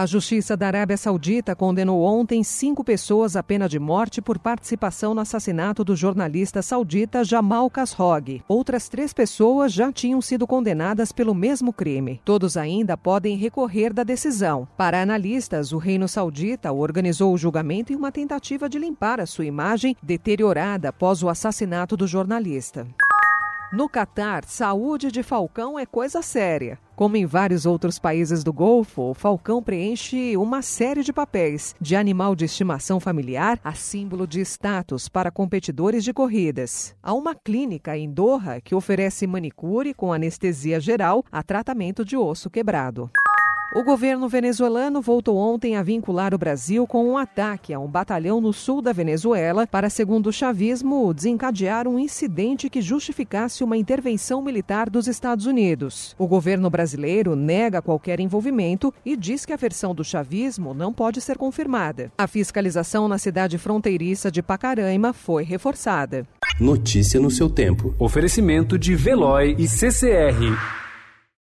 A Justiça da Arábia Saudita condenou ontem cinco pessoas à pena de morte por participação no assassinato do jornalista saudita Jamal Khashoggi. Outras três pessoas já tinham sido condenadas pelo mesmo crime. Todos ainda podem recorrer da decisão. Para analistas, o reino saudita organizou o julgamento em uma tentativa de limpar a sua imagem deteriorada após o assassinato do jornalista. No Catar, saúde de falcão é coisa séria. Como em vários outros países do Golfo, o falcão preenche uma série de papéis, de animal de estimação familiar a símbolo de status para competidores de corridas. Há uma clínica em Doha que oferece manicure com anestesia geral a tratamento de osso quebrado. O governo venezuelano voltou ontem a vincular o Brasil com um ataque a um batalhão no sul da Venezuela para, segundo o chavismo, desencadear um incidente que justificasse uma intervenção militar dos Estados Unidos. O governo brasileiro nega qualquer envolvimento e diz que a versão do chavismo não pode ser confirmada. A fiscalização na cidade fronteiriça de Pacaraima foi reforçada. Notícia no seu tempo. Oferecimento de Veloy e CCR.